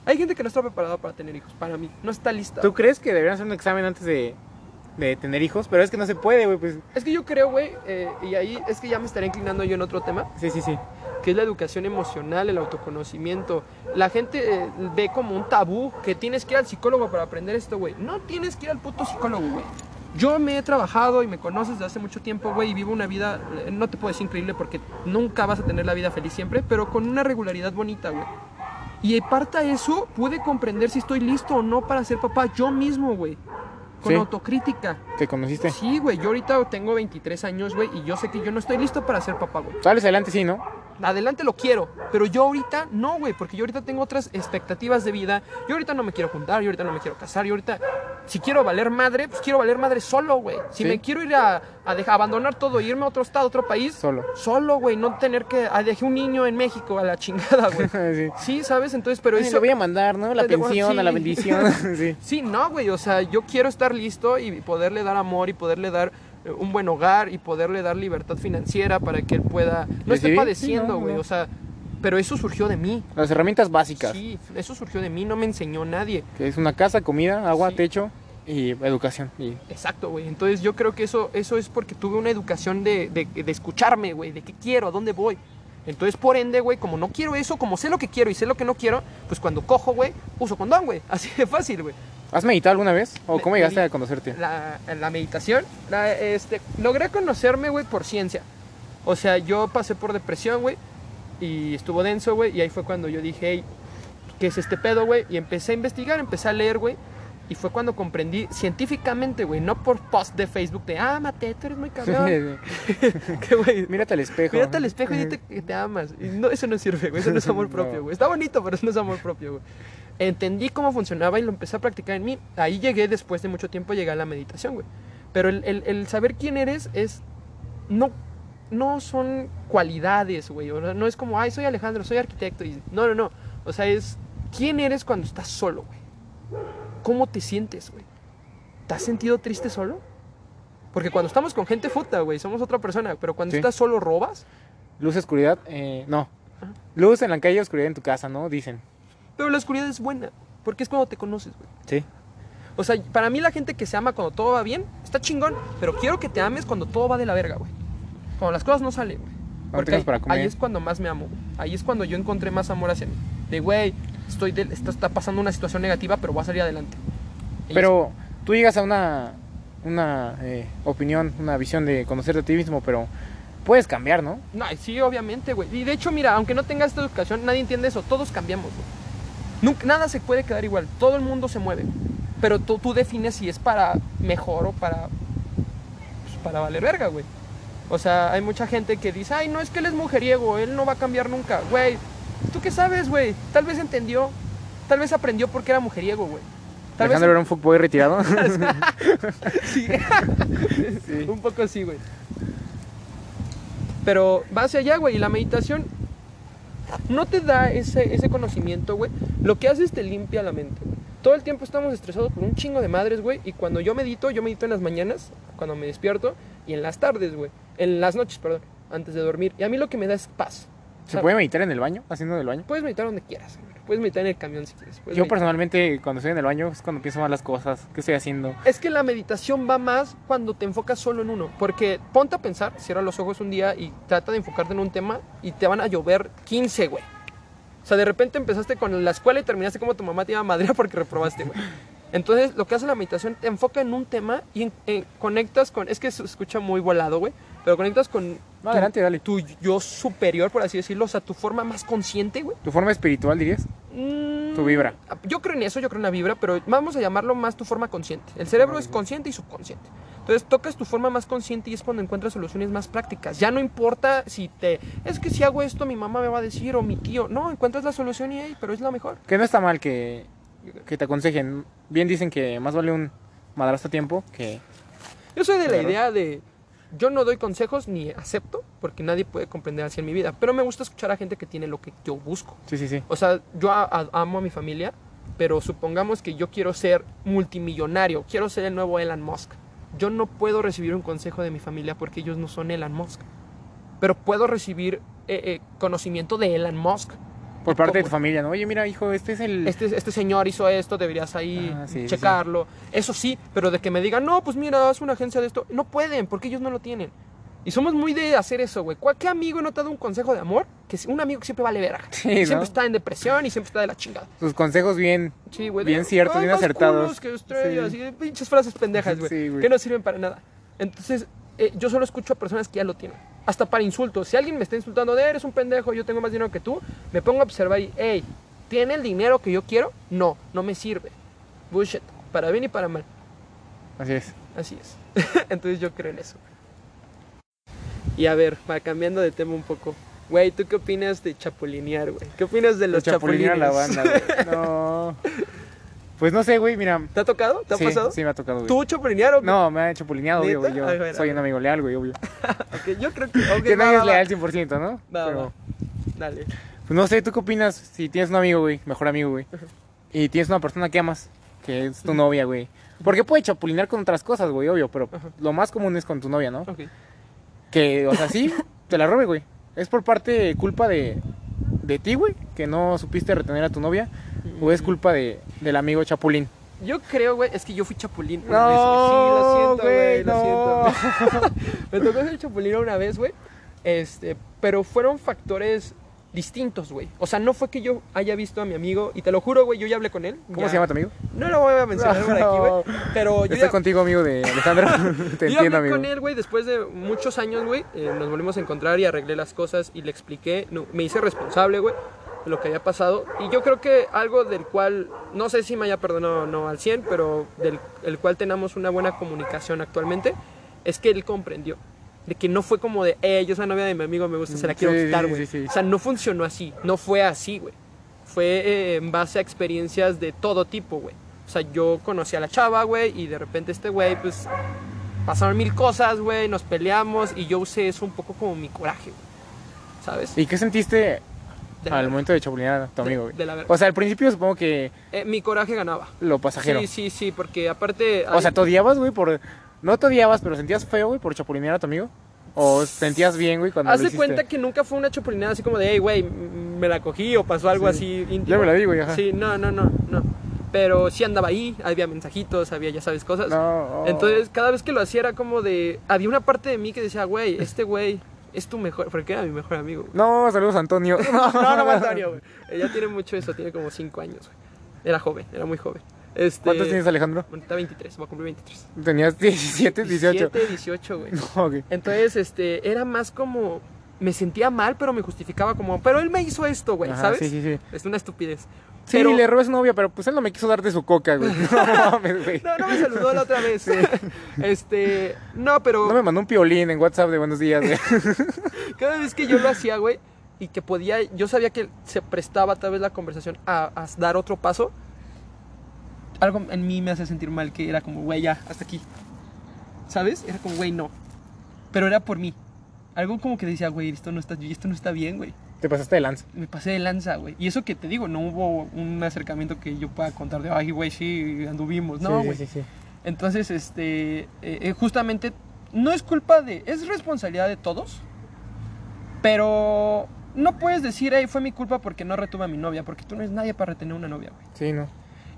Hay gente que no está preparada para tener hijos, para mí. No está lista. ¿Tú crees que deberían hacer un examen antes de, de tener hijos? Pero es que no se puede, güey, pues... Es que yo creo, güey, eh, y ahí es que ya me estaré inclinando yo en otro tema, Sí, sí, sí. que es la educación emocional, el autoconocimiento. La gente eh, ve como un tabú que tienes que ir al psicólogo para aprender esto, güey. No tienes que ir al puto psicólogo, güey. Yo me he trabajado y me conoces desde hace mucho tiempo, güey, y vivo una vida, eh, no te puedo decir increíble porque nunca vas a tener la vida feliz siempre, pero con una regularidad bonita, güey. Y parte a eso pude comprender si estoy listo o no para ser papá yo mismo, güey. Con Sí. autocrítica. ¿Te conociste? Sí, güey, yo ahorita tengo 23 años, güey, y yo sé que yo no estoy listo para ser papá, güey. Sales adelante, sí, ¿no? Adelante lo quiero, pero yo ahorita no, güey, porque yo ahorita tengo otras expectativas de vida. Yo ahorita no me quiero juntar, yo ahorita no me quiero casar, yo ahorita, si quiero valer madre, pues quiero valer madre solo, güey. Si Sí. me quiero ir a, a dejar, abandonar todo, e irme a otro estado, a otro país, Solo. solo, güey, no tener que, ah, dejé un niño en México a la chingada, güey. sí. Sí, ¿sabes? Entonces, pero Ay, eso... Le voy a mandar, ¿no? La a- pensión, a la bendición. sí. No, güey, o sea, yo quiero estar listo y poderle dar amor y poderle dar un buen hogar y poderle dar libertad financiera para que él pueda... No esté padeciendo, sí, no, güey, no. o sea, pero eso surgió de mí. Las herramientas básicas. Sí, eso surgió de mí, no me enseñó nadie. Que es una casa, comida, agua, Sí. techo y educación. Y Exacto, güey. Entonces yo creo que eso, eso es porque tuve una educación de, de, de escucharme, güey, de qué quiero, a dónde voy. Entonces, por ende, güey, como no quiero eso, como sé lo que quiero y sé lo que no quiero, pues cuando cojo, güey, uso condón, güey. Así de fácil, güey. ¿Has meditado alguna vez? ¿O Me- cómo llegaste a conocerte? La, la meditación, la, este, logré conocerme, güey, por ciencia. O sea, yo pasé por depresión, güey, y estuvo denso, güey, y ahí fue cuando yo dije, hey, ¿qué es este pedo, güey? Y empecé a investigar, empecé a leer, güey, y fue cuando comprendí científicamente, güey, no por post de Facebook de, ah, mate, tú eres muy cabrón. que, güey, Mírate al espejo. Mírate al espejo y dite que te amas. Y no, eso no sirve, güey. Eso no es amor propio, güey. Está bonito, pero eso no es amor propio, güey. Entendí cómo funcionaba y lo empecé a practicar en mí. Ahí llegué después de mucho tiempo, llegué a la meditación, güey. Pero el, el- el saber quién eres es. No, no son cualidades, güey. O No, no es como, ay, soy Alejandro, soy arquitecto. Y, no, no, no. O sea, es quién eres cuando estás solo, güey. ¿Cómo te sientes, güey? ¿Te has sentido triste solo? Porque cuando estamos con gente puta, güey, somos otra persona. Pero cuando Sí. estás solo, robas. Luz, oscuridad, eh, no. Ajá. Luz en la calle, oscuridad en tu casa, ¿no? Dicen. Pero la oscuridad es buena, porque es cuando te conoces, güey. Sí. O sea, para mí la gente que se ama cuando todo va bien, Está chingón, pero quiero que te ames cuando todo va de la verga, güey. Cuando las cosas no salen, güey. Porque ahí, para comer. ahí es cuando más me amo, güey. Ahí es cuando yo encontré más amor hacia mí. De, güey, estoy de- está, está pasando una situación negativa, pero voy a salir adelante. Pero tú llegas a una, una eh, opinión, una visión de conocerte a ti mismo, pero puedes cambiar, ¿no? No, sí, obviamente, güey. Y de hecho, mira, aunque no tengas esta educación, nadie entiende eso. Todos cambiamos, güey. Nunca, nada se puede quedar igual. Todo el mundo se mueve. Pero tú, tú defines si es para mejor o para. pues, para valer verga, güey. O sea, hay mucha gente que dice, ay, no, es que él es mujeriego, él no va a cambiar nunca. Güey, ¿tú qué sabes, güey? Tal vez entendió. Tal vez aprendió porque era mujeriego, güey. Tal vez Alejandro era un fuckboy retirado. Sí. Sí. Un poco así, güey. Pero va hacia allá, güey. Y la meditación no te da ese, ese conocimiento, güey. Lo que hace es te limpia la mente, güey. Todo el tiempo estamos estresados por un chingo de madres, güey. Y cuando yo medito, yo medito en las mañanas, cuando me despierto, y en las tardes, güey. En las noches, perdón, antes de dormir. Y a mí lo que me da es paz. ¿Se puede meditar en el baño? ¿Haciendo del baño? Puedes meditar donde quieras. Puedes meditar en el camión si quieres. puedes Yo meditar- personalmente cuando estoy en el baño es cuando pienso más las cosas, qué estoy haciendo. Es que la meditación va más cuando te enfocas solo en uno. Porque ponte a pensar, cierra los ojos un día y trata de enfocarte en un tema y te van a llover 15, güey. O sea, de repente empezaste con la escuela y terminaste como tu mamá te iba a madrear porque reprobaste, güey. Entonces, lo que hace la meditación te enfoca en un tema y en- eh, conectas con. Es que se escucha muy volado, güey. Pero conectas con. No, adelante, dale. Tu yo superior, por así decirlo. O sea, tu forma más consciente, güey. ¿Tu forma espiritual dirías? Mm, Tu vibra. Yo creo en eso, yo creo en la vibra, pero vamos a llamarlo más tu forma consciente. El cerebro es consciente y subconsciente. Entonces tocas tu forma más consciente y es cuando encuentras soluciones más prácticas. Ya no importa si te... Es que si hago esto mi mamá me va a decir o mi tío. No, encuentras la solución y hey, pero es la mejor. Que no está mal que, que te aconsejen. Bien dicen que más vale un madrazo a tiempo que... Yo soy de la idea de... Yo no doy consejos ni acepto porque nadie puede comprender así en mi vida. Pero me gusta escuchar a gente que tiene lo que yo busco. Sí, sí, sí. O sea, yo a- a- amo a mi familia, pero supongamos que yo quiero ser multimillonario, quiero ser el nuevo Elon Musk. Yo no puedo recibir un consejo de mi familia porque ellos no son Elon Musk. Pero puedo recibir eh, eh, conocimiento de Elon Musk. Por parte de tu familia, ¿no? Oye, mira, hijo, este es el... Este, este señor hizo esto, deberías ahí Ah, sí, sí, checarlo. Eso sí, pero de que me digan, no, pues mira, haz una agencia de esto. No pueden, porque ellos no lo tienen. Y somos muy de hacer eso, güey. ¿Cuál- ¿Qué amigo no te ha dado un consejo de amor? Que un amigo que siempre vale verga. Sí, siempre ¿no? está en depresión y siempre está de la chingada. Tus consejos bien... Sí, güey. Bien ciertos, "Ay, bien acertados". que estrellas", Sí. y pinches frases pendejas, güey. Sí, güey. que no sirven para nada. Entonces, eh, yo solo escucho a personas que ya lo tienen. Hasta para insultos. Si alguien me está insultando de eres un pendejo, yo tengo más dinero que tú, me pongo a observar y, hey, ¿tiene el dinero que yo quiero? No, no me sirve. Bullshit. Para bien y para mal. Así es. Así es. Entonces yo creo en eso. Y a ver, para cambiando de tema un poco. Güey, ¿tú qué opinas de chapulinear, güey? ¿Qué opinas de los Chapulinear chapulines? la banda, güey. No... Pues no sé, güey, mira... ¿Te ha tocado? ¿Te ha sí, pasado? Sí, me ha tocado, güey. ¿Tú chapulinear o qué? No, me ha chapulineado, obvio, güey. Yo soy un amigo leal, güey, obvio. Ok, yo creo que. ok, que nadie va, es leal 100%, ¿no? Pero, va. Dale. pues no sé, ¿tú qué opinas si tienes un amigo, güey? Mejor amigo, güey. Y tienes una persona que amas, que es tu novia, güey. Porque puede chapulinear con otras cosas, güey, obvio, pero Ajá. lo más común es con tu novia, ¿no? Ok. Que, o sea, sí, te la robe, güey. Es por parte culpa de, de ti, güey, que no supiste retener a tu novia. O es culpa de, del amigo chapulín. Yo creo, güey, es que yo fui chapulín una vez, güey. Sí, lo siento, güey, lo no. siento. Me tocó ser chapulín una vez, güey. Este, pero fueron factores distintos, güey. O sea, no fue que yo haya visto a mi amigo, y te lo juro, güey, yo ya hablé con él. ¿Cómo ya- se llama tu amigo? No lo voy a mencionar por aquí, güey. Pero yo Estoy ya, contigo, amigo de Alejandro. Te yo entiendo, hablé amigo. con él, güey, después de muchos años, güey. eh, nos volvimos a encontrar y arreglé las cosas y le expliqué. no, me hice responsable, güey, de lo que había pasado. Y yo creo que algo del cual, no sé si me haya perdonado o no al 100, pero del el cual tenemos una buena comunicación actualmente, es que él comprendió. De que no fue como de, eh, yo soy novia de mi amigo, me gusta, se la quiero sí, quitar, güey. sí, sí. O sea, no funcionó así, no fue así, güey. Fue eh, en base a experiencias de todo tipo, güey. O sea, yo conocí a la chava, güey, y de repente este güey, pues, pasaron mil cosas, güey, nos peleamos, y yo usé eso un poco como mi coraje, güey. ¿Sabes? ¿Y qué sentiste De al momento de chapulinear a tu De- amigo, güey? de la. O sea, al principio supongo que Eh, mi coraje ganaba. lo pasajero. Sí, sí, sí, porque aparte... O sea, ¿te odiabas, güey, por... No te odiabas, pero sentías feo, güey, por chapulinear a tu amigo? ¿O sentías bien, güey, cuando Haz de cuenta que nunca fue una chapulineada así como de, hey, güey, me la cogí o pasó algo Sí. así íntimo. Ya me la di, güey, ajá. Sí, no, no, no, no. Pero sí andaba ahí, había mensajitos, había ya sabes cosas. No. Entonces, cada vez que lo hacía era como de. Había una parte de mí que decía, güey, este güey es tu mejor. Porque era mi mejor amigo. güey. No, saludos Antonio. No, no, no, Antonio, güey. Ella tiene mucho eso, tiene como 5 años, güey. Era joven, era muy joven. Este, ¿Cuántos tienes, Alejandro? Ahorita 23, voy a cumplir 23. Tenías 17, 18. 17, 18, güey. No, ok. Entonces, este, era más como. Me sentía mal, pero me justificaba como. Pero él me hizo esto, güey, Ajá, ¿sabes? Sí, sí, sí. Es una estupidez. Sí, Pero- le robé a su novia, pero pues él no me quiso dar de su coca, güey. No mames, güey. No, no me saludó la otra vez. Este. No, pero. No me mandó un piolín en WhatsApp de buenos días, güey. Cada vez que yo lo hacía, güey, y que podía, yo sabía que se prestaba tal vez la conversación a, a dar otro paso, algo en mí me hace sentir mal, que era como, güey, ya, hasta aquí. ¿Sabes? Era como, güey, no. Pero era por mí. Algo como que decía, güey, esto no está, esto no está bien, güey. Te pasaste de lanza. Me pasé de lanza, güey. Y eso que te digo, no hubo un acercamiento que yo pueda contar de, ay, güey, sí, anduvimos. No, güey. sí, sí, sí. Entonces, este, eh, eh, justamente, no es culpa de, es responsabilidad de todos, pero no puedes decir, hey, fue mi culpa porque no retuve a mi novia, porque tú no eres nadie para retener una novia, güey. Sí, no.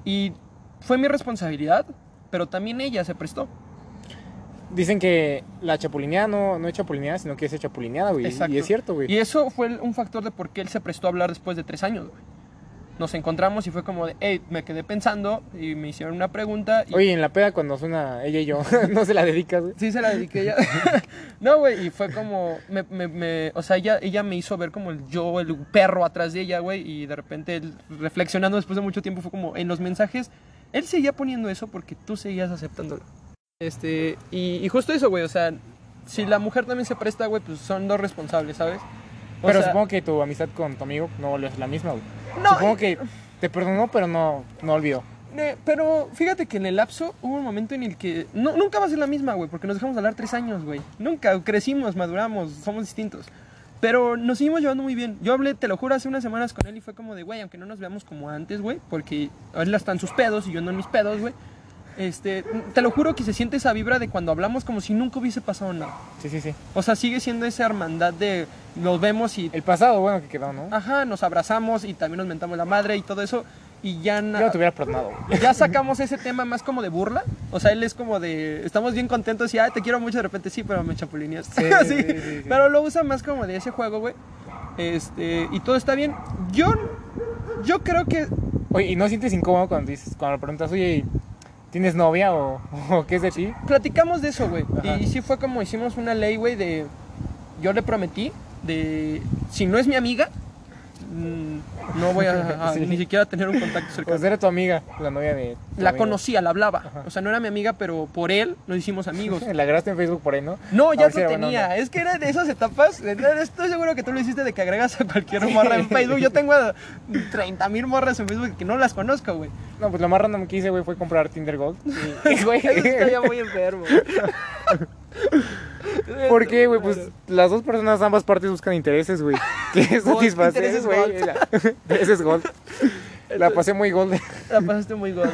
Y fue mi responsabilidad, pero también ella se prestó. Dicen que la chapulineada no, no es chapulineada, sino que es chapulineada, güey. Exacto. Y es cierto, güey. Y eso fue un factor de por qué él se prestó a hablar después de tres años, güey. Nos encontramos y fue como de, hey, me quedé pensando y me hicieron una pregunta. Y Oye, en la peda cuando suena ella y yo, no se la dedicas, güey. Sí, se la dediqué ya. no, güey, y fue como, me, me, me- o sea, ella, ella me hizo ver como el yo, el perro atrás de ella, güey, y de repente, él, reflexionando después de mucho tiempo, fue como, en los mensajes, él seguía poniendo eso porque tú seguías aceptándolo. Este, y, y justo eso, güey, o sea, si la mujer también se presta, güey, pues son dos responsables, ¿sabes? O Pero sea, supongo que tu amistad con tu amigo no ser la misma, güey. No, supongo que te perdonó, pero no, no olvidó. Eh, pero fíjate que en el lapso hubo un momento en el que no, nunca va a ser la misma, güey, porque nos dejamos de hablar tres años, güey. Nunca, crecimos, maduramos, somos distintos. Pero nos seguimos llevando muy bien. Yo hablé, te lo juro, hace unas semanas con él y fue como de, güey, aunque no nos veamos como antes, güey, porque él está en sus pedos y yo no en mis pedos, güey. Este, te lo juro que se siente esa vibra de cuando hablamos como si nunca hubiese pasado nada. Sí, sí, sí. O sea, sigue siendo esa hermandad de nos vemos y, El pasado, bueno, que quedó, ¿no? ajá, nos abrazamos y también nos mentamos la madre y todo eso. Y ya Yo nada. no te hubiera perdonado. Ya sacamos ese tema más como de burla. O sea, él es como de. Estamos bien contentos y, ay, te quiero mucho. De repente, sí, pero me chapulineaste. Sí, Sí, sí, sí, sí. Pero lo usa más como de ese juego, güey. Este. Y todo está bien. Yo. Yo creo que. Oye, ¿y no sientes incómodo cuando dices, cuando le preguntas, oye, ¿tienes novia o, o qué es de ti? Platicamos de eso, güey. Y sí fue como hicimos una ley, güey, de. Yo le prometí de. Si no es mi amiga. Mm, No voy a, a Sí. ni siquiera tener un contacto cercano. Pues era tu amiga, la novia de. tu La conocía, la hablaba. Ajá. O sea, no era mi amiga, pero por él nos hicimos amigos. La grabaste en Facebook por ahí, ¿no? No, ya lo si tenía. Es que era de esas etapas. Estoy seguro que tú lo hiciste de que agregas a cualquier morra en Facebook. Yo tengo a 30 mil morras en Facebook que no las conozco, güey. No, pues lo más random que hice, güey, fue comprar Tinder Gold. Y, güey, Eso estaría muy enfermo. ¿Por qué, güey? Pues las dos personas, ambas partes buscan intereses, güey. ¿Qué Gold, satisfacer, güey? gold. Intereses Gold. La pasé muy gold. La pasaste muy gol.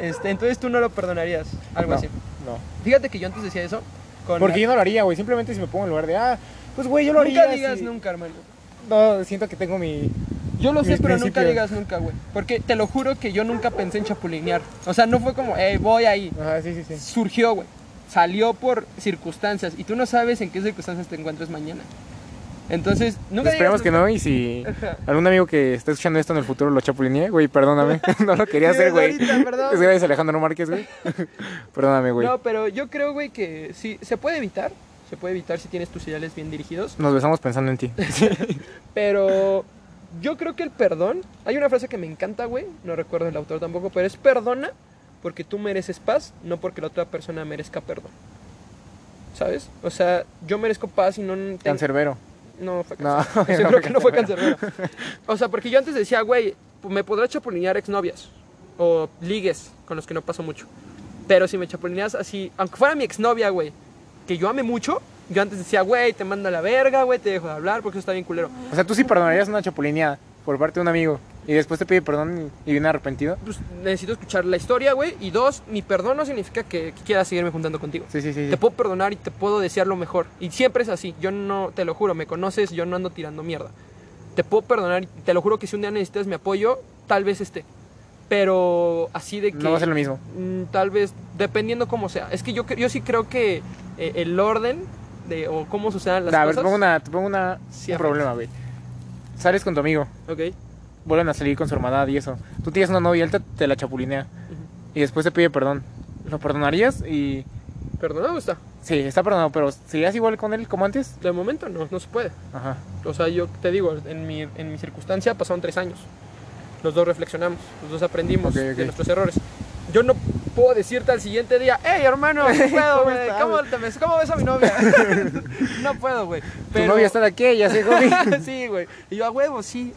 Este, entonces tú no lo perdonarías. Algo No, así. no. Fíjate que yo antes decía eso. Con Porque la- yo no lo haría, güey. Simplemente si me pongo en lugar de, ah, pues, güey, yo lo Nunca haría. digas si- nunca, hermano. No, siento que tengo mi. Yo lo sé, pero nunca digas nunca, güey. Porque te lo juro que yo nunca pensé en chapulinear. O sea, no fue como, hey, voy ahí. Ajá, sí, sí, sí. surgió, güey. Salió por circunstancias y tú no sabes en qué circunstancias te encuentres mañana. Entonces, nunca Esperemos que no, y si Ajá. algún amigo que está escuchando esto en el futuro lo chapulineé, güey, perdóname. no lo quería hacer, güey. Es gracias Alejandro Márquez, güey. perdóname, güey. No, pero yo creo, güey, que sí, se puede evitar. Se puede evitar si tienes tus ideales bien dirigidos. Nos besamos pensando en ti. Pero yo creo que el perdón. Hay una frase que me encanta, güey. No recuerdo el autor tampoco, pero es perdona porque tú mereces paz, no porque la otra persona merezca perdón. ¿Sabes? O sea, yo merezco paz y no. tengo- Cancerbero. No, fue No, cáncer. no Seguro fue que no fue cancerbero. cancerbero. O sea, porque yo antes decía, güey, me podrás chapulinear exnovias o ligues con los que no paso mucho. Pero si me chapulineas así, aunque fuera mi exnovia, güey, que yo ame mucho, yo antes decía, güey, te mando a la verga, güey, te dejo de hablar porque eso está bien culero. O sea, tú sí perdonarías una chapulineada por parte de un amigo y después te pide perdón y viene arrepentido. Pues necesito escuchar la historia, güey. Y dos, mi perdón no significa que, que quiera seguirme juntando contigo. Sí, sí, sí. sí. Te puedo perdonar y te puedo desear lo mejor. Y siempre es así. Yo no, te lo juro, me conoces, yo no ando tirando mierda. Te puedo perdonar y te lo juro que si un día necesitas mi apoyo, tal vez esté. Pero así de que... No va a ser lo mismo. mm, tal vez, dependiendo cómo sea. Es que yo, yo sí creo que eh, el orden de, o cómo sucedan las Da, a ver, cosas... te pongo, una, te pongo una, Sí, un problema, güey. Sales con tu amigo, Ok. Vuelven a salir con su hermandad y eso. Tú tienes una novia, él te, te la chapulinea y después te pide perdón. ¿Lo perdonarías? Y Perdonado está. sí, está perdonado, pero ¿serías igual con él como antes? De momento no, no se puede. Ajá. O sea, yo te digo, en mi, en mi circunstancia pasaron tres años. Los dos reflexionamos, los dos aprendimos de nuestros errores. Yo no puedo decirte al siguiente día, hey hermano, no puedo, ¿Cómo güey. ¿Cómo, ves? ¿Cómo ves a mi novia? no puedo, güey. Tu novia está de aquí, ya sé, homie. sí, güey. Y yo a huevo, sí.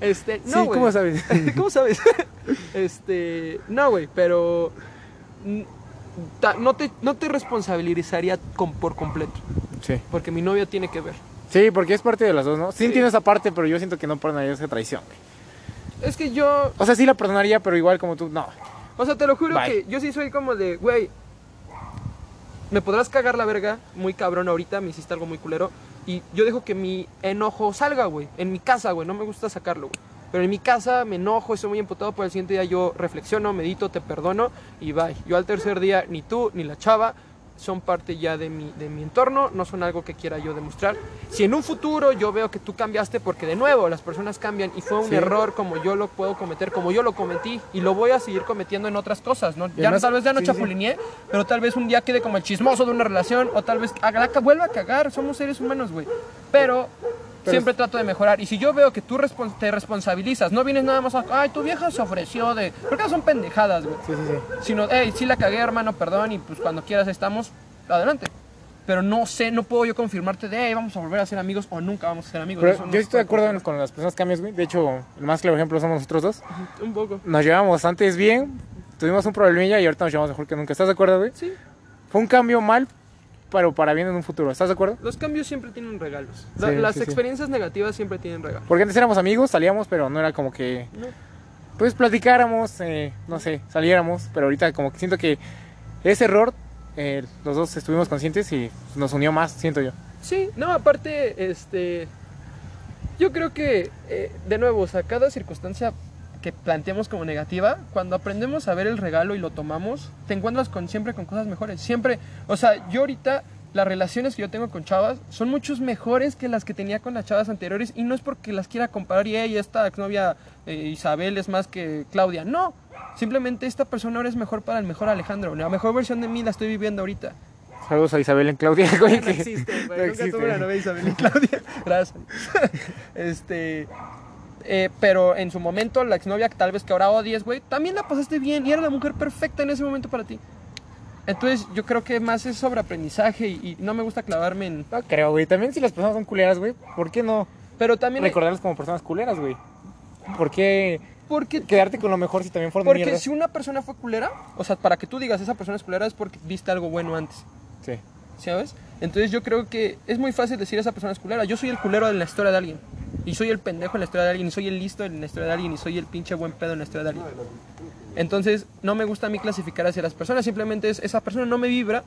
este, sí, no, güey. ¿cómo sabes? ¿Cómo sabes? este, no, güey, pero no te, no te responsabilizaría con- por completo, Sí. porque mi novia tiene que ver. Sí, porque es parte de las dos, ¿no? Sí, Sí. entiendo esa parte, pero yo siento que no perdonaría esa traición, güey. Es que yo, O sea, sí la perdonaría, pero igual como tú, no. O sea, te lo juro Bye. que yo sí soy como de, güey, me podrás cagar la verga, muy cabrón ahorita, me hiciste algo muy culero, y yo dejo que mi enojo salga, güey, en mi casa, güey, no me gusta sacarlo, güey. Pero en mi casa me enojo, estoy muy emputado, por el siguiente día yo reflexiono, medito, te perdono y bye. Yo al tercer día ni tú ni la chava son parte ya de mi, de mi entorno, no son algo que quiera yo demostrar. Si en un futuro yo veo que tú cambiaste, porque de nuevo las personas cambian y fue un Sí. error como yo lo puedo cometer, como yo lo cometí y lo voy a seguir cometiendo en otras cosas, ¿no? Ya además- tal vez ya no sí, sí. chapulineé, pero tal vez un día quede como el chismoso de una relación o tal vez haga, vuelva a cagar, somos seres humanos, güey. Pero... Pero Siempre trato de mejorar. Y si yo veo que tú respon- te responsabilizas, no vienes nada más a, ay, tu vieja se ofreció de. Porque son pendejadas, güey. Sí, sí, sí. Sino, hey, sí la cagué, hermano, perdón, y pues cuando quieras estamos, adelante. Pero no sé, no puedo yo confirmarte de, hey, vamos a volver a ser amigos o nunca vamos a ser amigos. Pero no yo estoy de acuerdo en- con las personas cambios, güey. De hecho, el más claro ejemplo somos nosotros dos. Un poco. Nos llevamos antes bien, tuvimos un problemilla y ahorita nos llevamos mejor que nunca. ¿Estás de acuerdo, güey? Sí, Fue un cambio mal, pero para bien en un futuro. ¿Estás de acuerdo? los cambios siempre tienen regalos. La- Sí, las sí, sí. experiencias negativas siempre tienen regalos. Porque antes éramos amigos, salíamos, pero no era como que, No. pues, platicáramos, eh, no sé, saliéramos. Pero ahorita como que siento que ese error, eh, los dos estuvimos conscientes y nos unió más, siento yo. Sí, no, aparte, este. Yo creo que, eh, de nuevo, o sea, cada circunstancia que planteamos como negativa, cuando aprendemos a ver el regalo y lo tomamos, te encuentras con, siempre con cosas mejores. Siempre, o sea, yo ahorita, las relaciones que yo tengo con chavas son muchos mejores que las que tenía con las chavas anteriores y no es porque las quiera comparar y "Ey, esta exnovia eh, Isabel es más que Claudia. No, simplemente esta persona ahora es mejor para el mejor Alejandro. La mejor versión de mí la estoy viviendo ahorita. Saludos a Isabel en Claudia, güey. No que- existe, güey. no Nunca existe. tuve una novia Isabel y Claudia. Gracias. este. Eh, pero en su momento, la exnovia, tal vez que ahora odies, güey, también la pasaste bien y era la mujer perfecta en ese momento para ti. Entonces, yo creo que más es sobre aprendizaje y, y no me gusta clavarme en. No creo, güey. También si las personas son culeras, güey, ¿por qué no Pero también. hay- recordarlas como personas culeras, güey? ¿Por qué porque. quedarte con lo mejor si también fueron Porque mierda? si una persona fue culera, o sea, para que tú digas esa persona es culera es porque viste algo bueno antes. Sí. ¿sabes? Entonces yo creo que es muy fácil decir esa persona es culera. Yo soy el culero en la historia de alguien. Y soy el pendejo en la historia de alguien. Y soy el listo en la historia de alguien. Y soy el pinche buen pedo en la historia de alguien. Entonces no me gusta a mí clasificar hacia las personas. Simplemente es, esa persona no me vibra.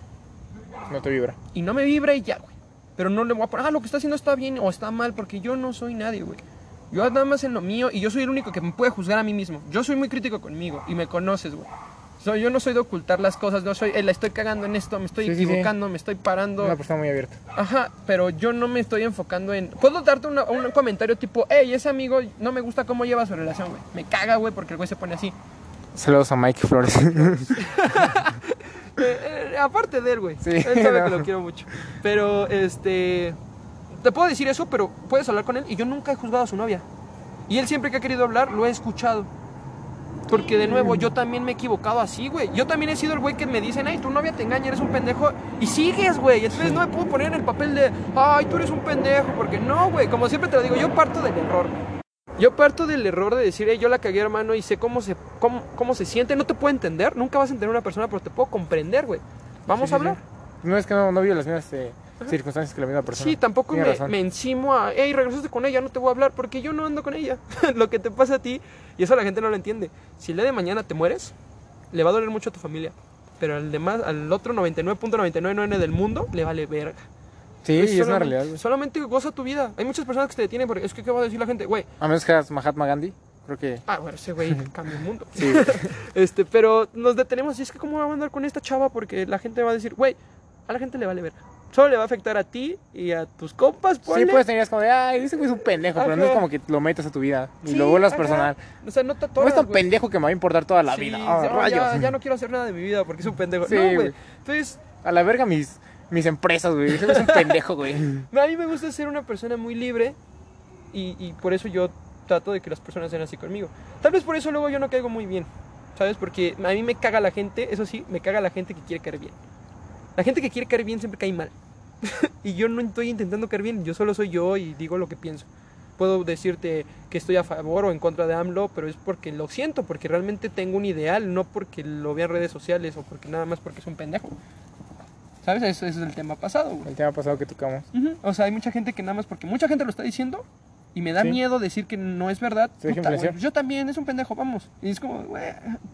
No te vibra. Y no me vibra y ya, güey. Pero no le voy a poner, ah, lo que está haciendo está bien o está mal. Porque yo no soy nadie, güey. Yo nada más en lo mío. Y yo soy el único que me puede juzgar a mí mismo. Yo soy muy crítico conmigo. Y me conoces, güey. So, yo no soy de ocultar las cosas. No soy, eh, la estoy cagando en esto. Me estoy Sí, sí, sí. equivocando. Me estoy parando. Una persona muy abierta. Ajá, pero yo no me estoy enfocando en... Puedo darte una- un comentario tipo, hey, ese amigo no me gusta cómo lleva su relación, güey. Me caga, güey, porque el güey se pone así. Saludos a Mike Flores. Eh, eh, aparte de él, güey. Sí, él sabe no. que lo quiero mucho. Pero, este... Te puedo decir eso, pero puedes hablar con él y yo nunca he juzgado a su novia. Y él siempre que ha querido hablar, lo he escuchado. Porque de nuevo, yo también me he equivocado así, güey. Yo también he sido el güey que me dicen, ay, tu novia te engaña, eres un pendejo. Y sigues, güey. Entonces no me puedo poner en el papel de, ay, tú eres un pendejo. Porque no, güey. Como siempre te lo digo, yo parto del error. Yo parto del error de decir, hey, yo la cagué, hermano, y sé cómo se, cómo, cómo se siente. No te puedo entender. Nunca vas a entender a una persona, pero te puedo comprender, güey. Vamos Sí, a hablar. sí. No es que no, no vivo las mismas eh, circunstancias que la misma persona. Sí, tampoco me, me encimo a, hey, regresaste con ella, no te voy a hablar porque yo no ando con ella. lo que te pasa a ti, y eso la gente no lo entiende. Si el día de mañana te mueres, le va a doler mucho a tu familia. Pero al demás, al otro 99.999 del mundo, le vale verga. Sí, Pues y es una realidad, güey. Solamente goza tu vida. Hay muchas personas que se detienen porque es que, ¿qué va a decir la gente? Güey, A menos que seas Mahatma Gandhi. Creo que... Ah, bueno, ese güey cambia el mundo. Sí. Este, pero nos detenemos y es que cómo va a andar con esta chava porque la gente va a decir, güey, a la gente le vale ver. Solo le va a afectar a ti y a tus compas, Sí, pues tenías como de, ay, ese güey es un pendejo, pero no es como que lo metas a tu vida y Sí, lo vuelvas ajá. personal. O sea, no te No atoras, es tan güey. pendejo que me va a importar toda la Sí, vida. Ah, no, rayos. ya, ya no quiero hacer nada de mi vida porque es un pendejo. Sí, no, güey. güey. Entonces, A la verga mis, mis empresas, güey. Ese güey es un pendejo, güey. a mí me gusta ser una persona muy libre y, y por eso yo trato de que las personas sean así conmigo. Tal vez por eso luego yo no caigo muy bien, ¿sabes? Porque a mí me caga la gente, eso sí, me caga la gente que quiere caer bien. La gente que quiere caer bien siempre cae mal. y yo no estoy intentando caer bien, yo solo soy yo y digo lo que pienso. Puedo decirte que estoy a favor o en contra de AMLO, pero es porque lo siento, porque realmente tengo un ideal, no porque lo vea en redes sociales o porque nada más porque es un pendejo. ¿Sabes? Eso, eso es el tema pasado, güey. El tema pasado que tocamos. O sea, hay mucha gente que nada más porque mucha gente lo está diciendo y me da Sí. miedo decir que no es verdad. Puta, güey, yo también, es un pendejo, vamos. Y es como, güey,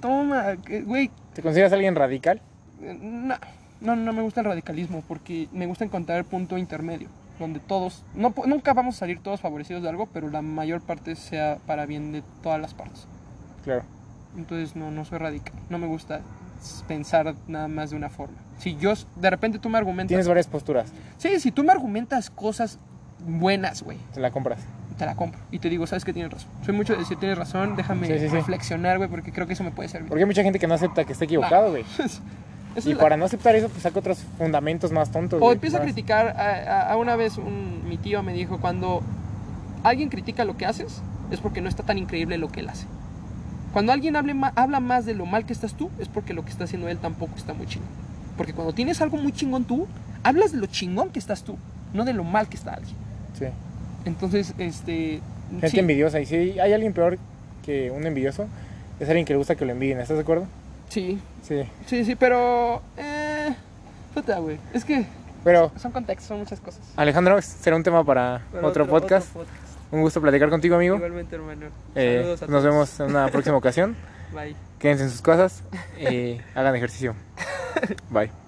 toma, güey, ¿Te consideras alguien radical? eh, no, no, no me gusta el radicalismo porque me gusta encontrar el punto intermedio, donde todos, no, nunca vamos a salir todos favorecidos de algo, pero la mayor parte sea para bien de todas las partes. Claro. Entonces no, no soy radical, no me gusta pensar nada más de una forma. Si yo, de repente tú me argumentas... Tienes varias posturas. Sí, si tú me argumentas cosas buenas, güey, Te la compras. te la compro. Y te digo, sabes que tienes razón. Soy mucho de decir tienes razón, déjame Sí, sí, sí. reflexionar, güey, porque creo que eso me puede servir. Porque hay mucha gente que no acepta que esté equivocado, güey. Y la- para no aceptar eso, pues saca otros fundamentos más tontos. O güey. empieza a criticar. A, a- una vez un- mi tío me dijo, cuando alguien critica lo que haces, es porque no está tan increíble lo que él hace. Cuando alguien hable habla más de lo mal que estás tú, es porque lo que está haciendo él tampoco está muy chingón. Porque cuando tienes algo muy chingón tú, hablas de lo chingón que estás tú, no de lo mal que está alguien. Sí. Entonces, este... Gente sí. envidiosa. Y si hay alguien peor que un envidioso, es alguien que le gusta que lo envidien. ¿Estás de acuerdo? Sí, Sí. sí, sí, pero... Eh, puta, güey. Es que Pero, son contextos, son muchas cosas. Alejandro, será un tema para otro, podcast. otro podcast. Un gusto platicar contigo, amigo. Igualmente, hermano. Eh, Saludos a nos todos. vemos en una próxima ocasión. Bye. Quédense en sus casas. y hagan ejercicio. Bye.